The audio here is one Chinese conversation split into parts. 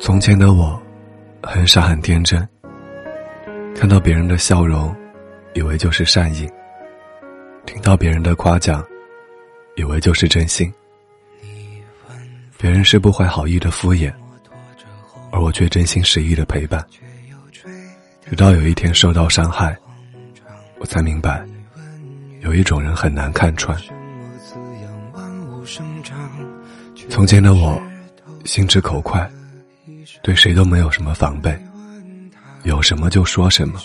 从前的我，很傻很天真。看到别人的笑容，以为就是善意；听到别人的夸奖，以为就是真心。别人是不怀好意的敷衍，而我却真心实意的陪伴。直到有一天受到伤害，我才明白，有一种人很难看穿。从前的我，心直口快，对谁都没有什么防备，有什么就说什么，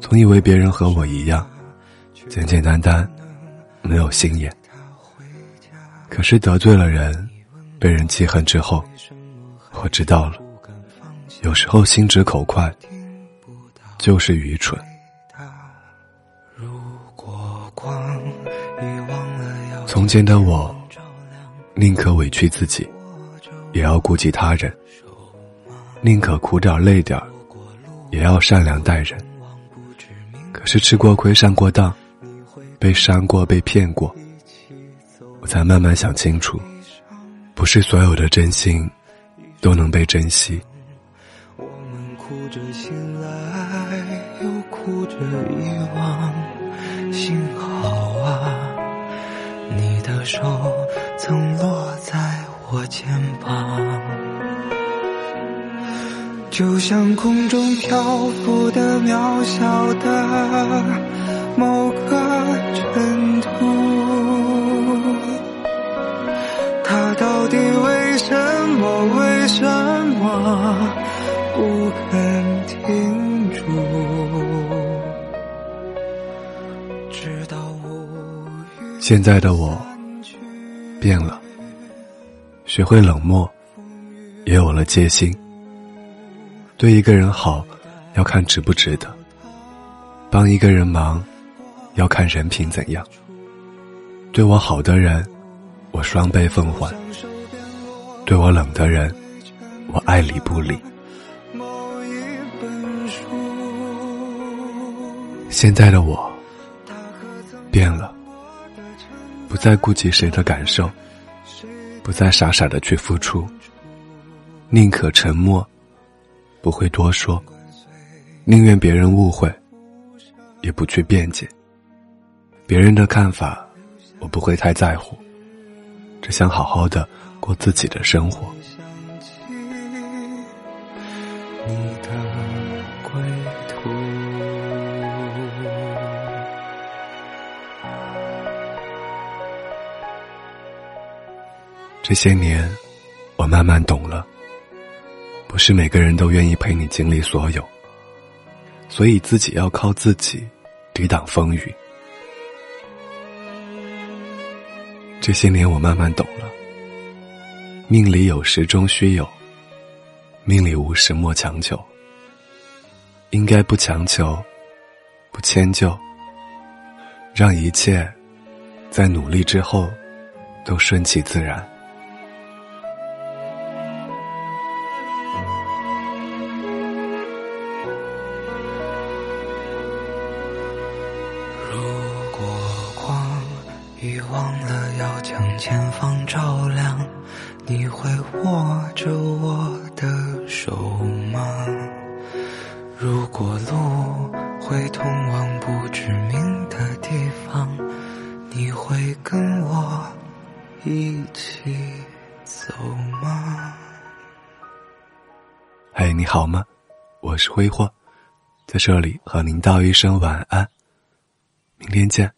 总以为别人和我一样，简简单单，没有心眼。可是得罪了人，被人记恨之后，我知道了，有时候心直口快，就是愚蠢。从前的我。宁可委屈自己，也要顾及他人；宁可苦点累点也要善良待人。可是吃过亏、上过当、被伤过、被骗过，我才慢慢想清楚，不是所有的真心都能被珍惜。我们哭着醒来，又哭着遗忘，幸好啊，你的手。曾落我肩膀，就像空中漂浮的渺小的某个尘土，它到底为什么？为什么不肯停住？直到无。现在的我。变了，学会冷漠，也有了戒心。对一个人好，要看值不值得；帮一个人忙，要看人品怎样。对我好的人，我双倍奉还；对我冷的人，我爱理不理。现在的我变了。不再顾及谁的感受，不再傻傻的去付出，宁可沉默，不会多说，宁愿别人误会，也不去辩解。别人的看法，我不会太在乎，只想好好的过自己的生活。这些年，我慢慢懂了，不是每个人都愿意陪你经历所有，所以自己要靠自己抵挡风雨。这些年，我慢慢懂了，命里有时终须有，命里无时莫强求。应该不强求，不迁就，让一切在努力之后都顺其自然。忘了要将前方照亮，你会握着我的手吗？如果路会通往不知名的地方，你会跟我一起走吗？嗨，你好吗？我是挥霍，在这里和您道一声晚安，明天见。